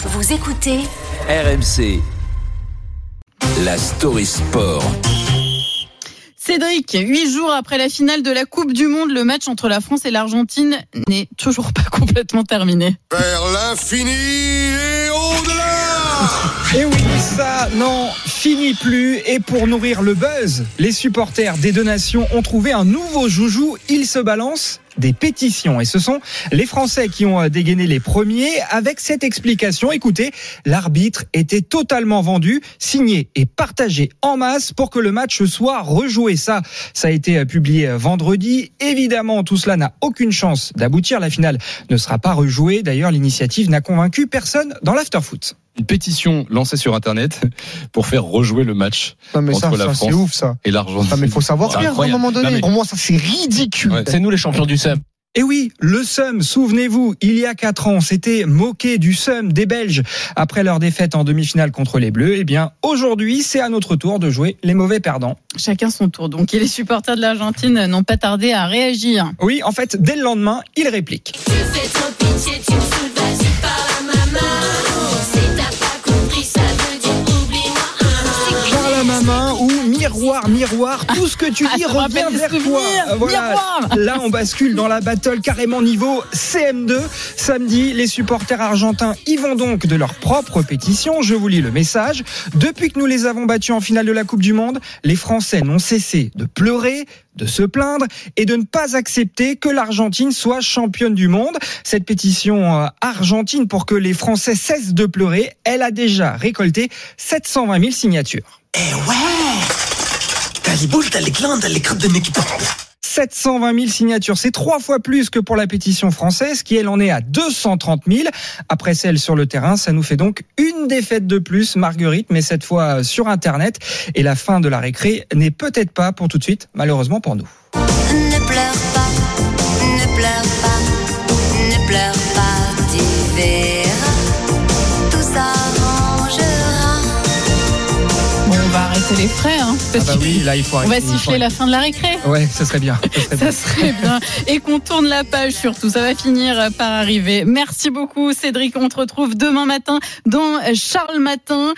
Vous écoutez RMC. La story sport. Cédric, huit jours après la finale de la Coupe du Monde, le match entre la France et l'Argentine n'est toujours pas complètement terminé. Vers l'infini et au-delà Et oui, ça, non, finit plus. Et pour nourrir le buzz, les supporters des deux nations ont trouvé un nouveau joujou. Ils se balancent des pétitions. Et ce sont les Français qui ont dégainé les premiers avec cette explication. Écoutez, l'arbitre était totalement vendu, signé et partagé en masse pour que le match soit rejoué. Ça, ça a été publié vendredi. Évidemment, tout cela n'a aucune chance d'aboutir. La finale ne sera pas rejouée. D'ailleurs, l'initiative n'a convaincu personne dans l'afterfoot une pétition lancée sur Internet pour faire rejouer le match non mais entre ça, la ça, c'est France ouf ça. et l'Argentine. Mais faut savoir à un moment donné. Non, mais- Pour moi ça c'est ridicule. Ouais. C'est nous les champions du SEM. Et oui, le SEM, souvenez-vous, il y a quatre ans, on s'était moqué du SEM des Belges après leur défaite en demi-finale contre les Bleus. Eh bien, aujourd'hui, c'est à notre tour de jouer les mauvais perdants. Chacun son tour. Donc, et les supporters de l'Argentine n'ont pas tardé à réagir. Oui, en fait, dès le lendemain, ils répliquent. Tu fais trop pitié, tu miroir, miroir, tout ce que tu Ah, dis revient vers toi. Miroir. Là, on bascule dans la battle carrément niveau CM2. Samedi, les supporters argentins y vont donc de leur propre pétition. Je vous lis le message. Depuis que nous les avons battus en finale de la Coupe du Monde, les Français n'ont cessé de pleurer, de se plaindre et de ne pas accepter que l'Argentine soit championne du monde. Cette pétition euh, argentine pour que les Français cessent de pleurer, elle a déjà récolté 720 000 signatures. Eh ouais les boules, t'as les glandes, t'as les crottes de nez qui tombent. 720 000 signatures, c'est trois fois plus que pour la pétition française, qui elle en est à 230 000. Après celle sur le terrain, ça nous fait donc une défaite de plus, Marguerite, mais cette fois sur Internet. Et la fin de la récré n'est peut-être pas pour tout de suite, malheureusement pour nous. Ne pleure pas, ne pleure pas, ne pleure pas, tu arrêter les frais, hein, parce Ah bah oui, là il faut on va arrêter, il faut siffler la fin de la récré. Ouais, ça serait bien. ça serait bien. Ça serait bien. Et qu'on tourne la page surtout. Ça va finir par arriver. Merci beaucoup, Cédric. On te retrouve demain matin dans Charles Matin.